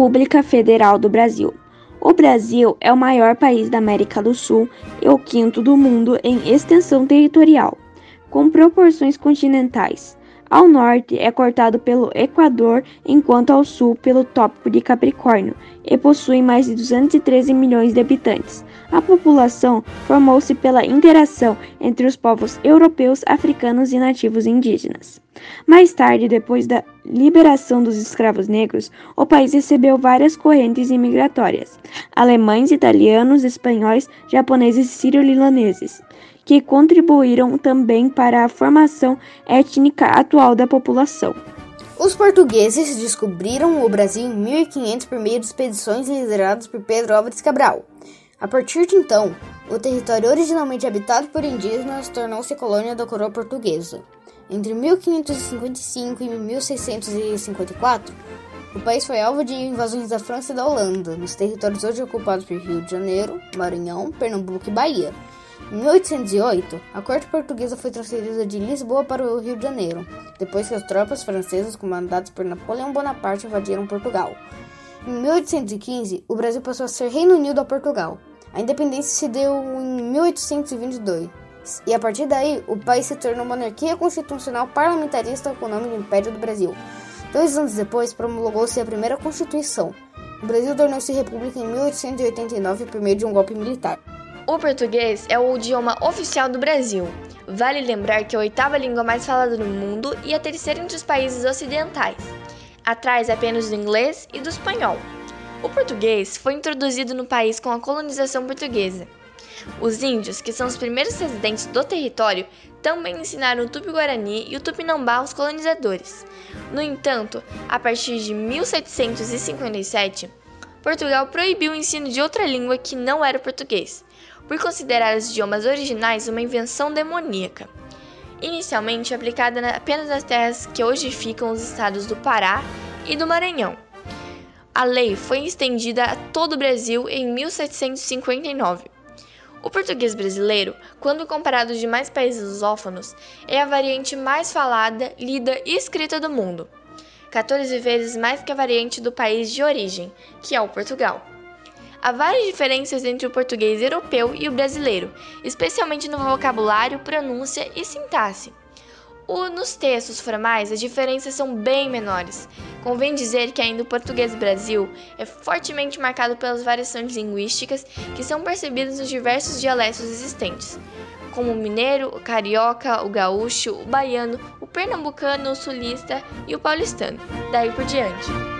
República Federal do Brasil. O Brasil é o maior país da América do Sul e o quinto do mundo em extensão territorial, com proporções continentais. Ao norte é cortado pelo Equador, enquanto ao sul pelo Tópico de Capricórnio, e possui mais de 213 milhões de habitantes. A população formou-se pela interação entre os povos europeus, africanos e nativos indígenas. Mais tarde, depois da liberação dos escravos negros, o país recebeu várias correntes imigratórias: alemães, italianos, espanhóis, japoneses e sírio-libaneses que contribuíram também para a formação étnica atual da população. Os portugueses descobriram o Brasil em 1500 por meio de expedições lideradas por Pedro Álvares Cabral. A partir de então, o território originalmente habitado por indígenas tornou-se colônia da coroa portuguesa. Entre 1555 e 1654, o país foi alvo de invasões da França e da Holanda, nos territórios hoje ocupados por Rio de Janeiro, Maranhão, Pernambuco e Bahia, em 1808, a corte portuguesa foi transferida de Lisboa para o Rio de Janeiro, depois que as tropas francesas comandadas por Napoleão Bonaparte invadiram Portugal. Em 1815, o Brasil passou a ser Reino Unido a Portugal. A independência se deu em 1822, e a partir daí o país se tornou monarquia constitucional parlamentarista com o nome de Império do Brasil. Dois anos depois, promulgou-se a primeira Constituição. O Brasil tornou-se república em 1889 por meio de um golpe militar. O português é o idioma oficial do Brasil. Vale lembrar que é a oitava língua mais falada no mundo e a terceira entre os países ocidentais, atrás apenas do inglês e do espanhol. O português foi introduzido no país com a colonização portuguesa. Os índios, que são os primeiros residentes do território, também ensinaram o tupi-guarani e o tupinambá aos colonizadores. No entanto, a partir de 1757, Portugal proibiu o ensino de outra língua que não era o português por considerar os idiomas originais uma invenção demoníaca. Inicialmente aplicada apenas nas terras que hoje ficam os estados do Pará e do Maranhão. A lei foi estendida a todo o Brasil em 1759. O português brasileiro, quando comparado aos demais países lusófonos, é a variante mais falada, lida e escrita do mundo, 14 vezes mais que a variante do país de origem, que é o Portugal. Há várias diferenças entre o português europeu e o brasileiro, especialmente no vocabulário, pronúncia e sintaxe. O, nos textos formais, as diferenças são bem menores. Convém dizer que ainda o português Brasil é fortemente marcado pelas variações linguísticas que são percebidas nos diversos dialetos existentes, como o mineiro, o carioca, o gaúcho, o baiano, o pernambucano, o sulista e o paulistano, daí por diante.